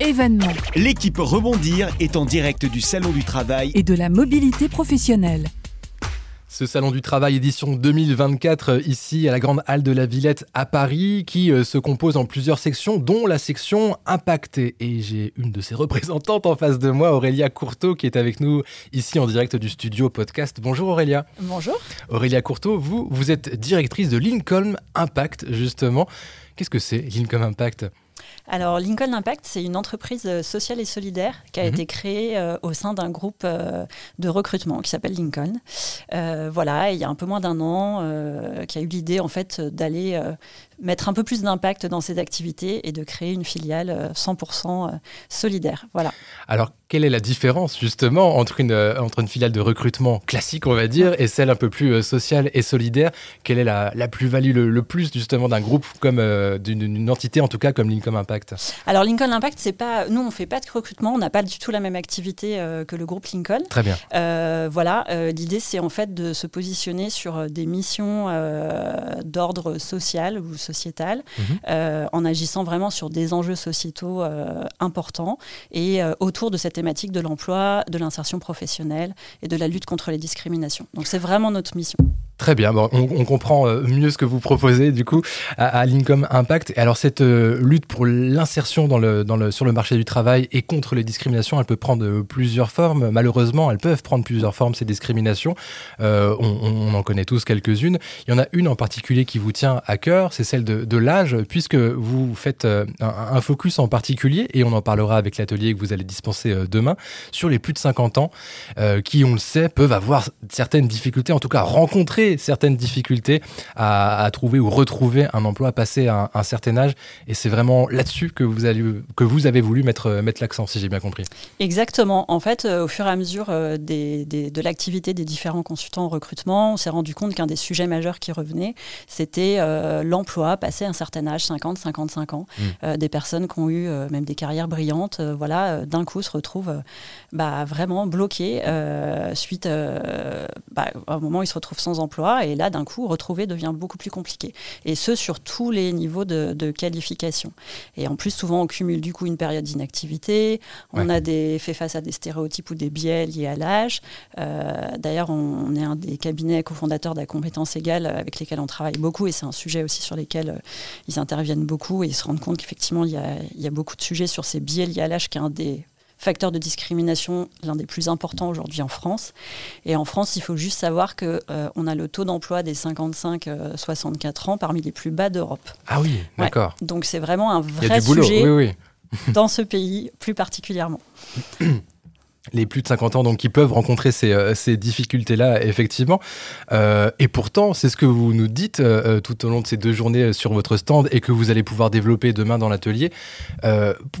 événements L'équipe Rebondir est en direct du Salon du Travail. et de la mobilité professionnelle. Ce salon du travail édition 2024 euh, ici à la Grande Halle de la Villette à Paris qui euh, se compose en plusieurs sections dont la section Impact. Et j'ai une de ses représentantes en face de moi, Aurélia Courteau, qui est avec nous ici en direct du studio podcast. Bonjour Aurélia. Bonjour. Aurélia Courteau, vous, vous êtes directrice de Lincoln Impact justement. Qu'est-ce que c'est Lincoln Impact? Alors, Lincoln Impact, c'est une entreprise euh, sociale et solidaire qui a Mhm. été créée euh, au sein d'un groupe euh, de recrutement qui s'appelle Lincoln. Euh, voilà, il y a un peu moins d'un an, qui a eu l'idée en fait d'aller mettre un peu plus d'impact dans ses activités et de créer une filiale euh, 100% euh, solidaire. Voilà. Alors, quelle est la différence justement entre une, euh, entre une filiale de recrutement classique, on va dire, et celle un peu plus euh, sociale et solidaire? Quelle est la, la plus-value le, le plus justement d'un groupe comme euh, d'une entité en tout cas comme Lincoln Impact? Alors, Lincoln Impact, c'est pas, nous, on fait pas de recrutement, on n'a pas du tout la même activité euh, que le groupe Lincoln. Très bien. Euh, voilà, euh, l'idée c'est en fait de se positionner sur euh, des missions euh, d'ordre social ou sociétal, Mhm. euh, en agissant vraiment sur des enjeux sociétaux euh, importants et euh, autour de cette thématique de l'emploi, de l'insertion professionnelle et de la lutte contre les discriminations. Donc c'est vraiment notre mission. Très bien, bon, on, comprend euh, mieux ce que vous proposez du coup à, à Lincoln Impact. Et alors cette euh, lutte pour l'insertion sur le marché du travail et contre les discriminations, elle peut prendre euh, plusieurs formes. Malheureusement, elles peuvent prendre plusieurs formes, ces discriminations. On, en connaît tous quelques-unes. Il y en a une en particulier qui vous tient à cœur, c'est celle de, l'âge, puisque vous faites un, focus en particulier, et on en parlera avec l'atelier que vous allez dispenser demain, sur les plus de 50 ans, qui, on le sait, peuvent avoir certaines difficultés, en tout cas rencontrer certaines difficultés à, à trouver ou retrouver un emploi passé à un, un certain âge. Et c'est vraiment là-dessus que vous, allez, que vous avez voulu mettre, mettre l'accent, si j'ai bien compris. Exactement. En fait, euh, au fur et à mesure euh, des, des- de l'activité des différents consultants en recrutement, on s'est rendu compte qu'un des sujets majeurs qui revenait, c'était euh, l'emploi passé un certain âge, 50, 55 ans. Mm. Euh, des personnes qui ont eu euh, même des carrières brillantes, euh, voilà, euh, d'un coup se retrouvent euh, bah, vraiment bloquées euh, suite euh, bah, à un moment ils se retrouvent sans emploi et là d'un coup retrouver devient beaucoup plus compliqué. Et ce sur tous les niveaux de, de qualification. Et en plus souvent on cumule du coup une période d'inactivité, on Ouais. a des, fait face à des stéréotypes ou des biais liés à l'âge. Euh, D'ailleurs, on, on est un des cabinets cofondateurs de la compétence égale avec lesquels on travaille beaucoup et c'est un sujet aussi sur lesquels euh, ils interviennent beaucoup et ils se rendent compte qu'effectivement, il y y a beaucoup de sujets sur ces biais liés à l'âge qui est un des facteurs de discrimination, l'un des plus importants aujourd'hui en France. Et en France, il faut juste savoir que euh, on a le taux d'emploi des 55-64 ans parmi les plus bas d'Europe. Ah oui, Ouais. d'accord. Donc c'est vraiment un vrai sujet oui, oui. dans ce pays plus particulièrement. les plus de 50 ans donc qui peuvent rencontrer ces, euh, difficultés-là, effectivement. Euh, et pourtant, c'est ce que vous nous dites euh, tout au long de ces deux journées sur votre stand et que vous allez pouvoir développer demain dans l'atelier.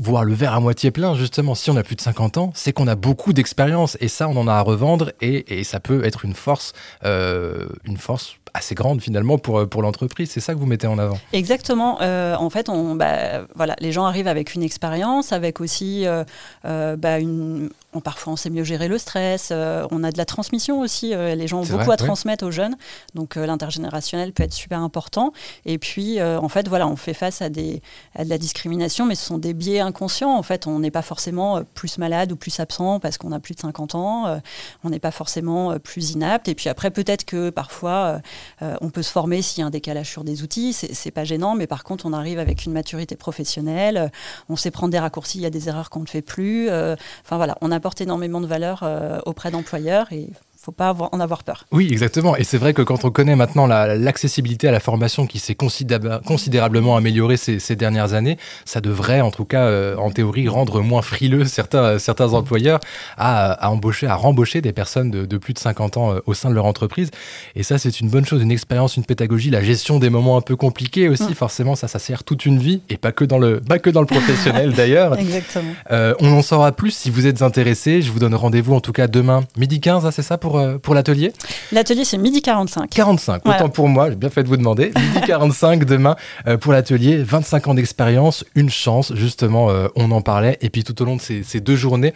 Voir le verre à moitié plein, justement, si on a plus de 50 ans, c'est qu'on a beaucoup d'expérience et ça, on en a à revendre et, et ça peut être une force, une force assez grande finalement pour, euh, pour l'entreprise. C'est ça que vous mettez en avant. Exactement. Euh, en fait, on, bah, voilà, les gens arrivent avec une expérience, avec aussi euh, euh, bah, une. on- parfois, on sait mieux gérer le stress. on a de la transmission aussi. les gens ont beaucoup vrai, à oui. transmettre aux jeunes. Donc, l'intergénérationnel peut être super important. Et puis, en fait, voilà, on fait face à, des, à de la discrimination, mais ce sont des biais inconscients. En fait, on n'est pas forcément plus malade ou plus absent parce qu'on a plus de 50 ans. on n'est pas forcément plus inapte. Et puis après, peut-être que parfois, euh, on peut se former s'il y a un décalage sur des outils, c'est pas gênant, mais par contre, on arrive avec une maturité professionnelle, euh, on sait prendre des raccourcis, il y a des erreurs qu'on ne fait plus. euh, Enfin voilà, on apporte énormément de valeur auprès d'employeurs et faut pas avoir- en avoir peur. Oui, exactement. Et c'est vrai que quand on connaît maintenant la- l'accessibilité à la formation qui s'est considéra- considérablement améliorée ces, ces dernières années, ça devrait, en tout cas, euh, en théorie, rendre moins frileux certains, certains employeurs à, à embaucher, à rembaucher des personnes de, de plus de 50 ans euh, au sein de leur entreprise. Et ça, c'est une bonne chose, une expérience, une pédagogie, la gestion des moments un peu compliqués aussi. Mm. Forcément, ça, ça sert toute une vie et pas que dans le, pas que dans le professionnel d'ailleurs. Exactement. Euh, on en saura plus si vous êtes intéressé. Je vous donne rendez-vous en tout cas demain, midi 15, hein, c'est ça pour, euh, pour l'atelier L'atelier, c'est midi 45. 45, Voilà. autant pour moi, j'ai bien fait de vous demander. Midi 45 demain euh, pour l'atelier, 25 ans d'expérience, une chance, justement, euh, on en parlait. Et puis tout au long de ces, ces deux journées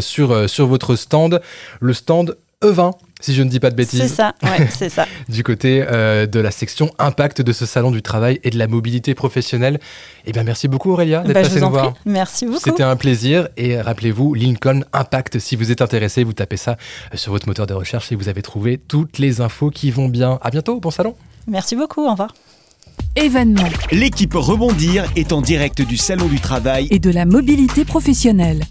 sur, sur votre stand, le stand E20. Si je ne dis pas de bêtises. C'est ça, ouais, c'est ça. du côté euh, de la section impact de ce salon du travail et de la mobilité professionnelle. Eh bien, merci beaucoup Aurélia d'être Bah, passée nous en voir. prie. Merci beaucoup. C'était un plaisir et rappelez-vous Lincoln Impact si vous êtes intéressé, vous tapez ça euh, sur votre moteur de recherche et vous avez trouvé toutes les infos qui vont bien. À bientôt, bon salon. Merci beaucoup, au revoir. Événements L'équipe Rebondir est en direct du Salon du Travail et de la mobilité professionnelle.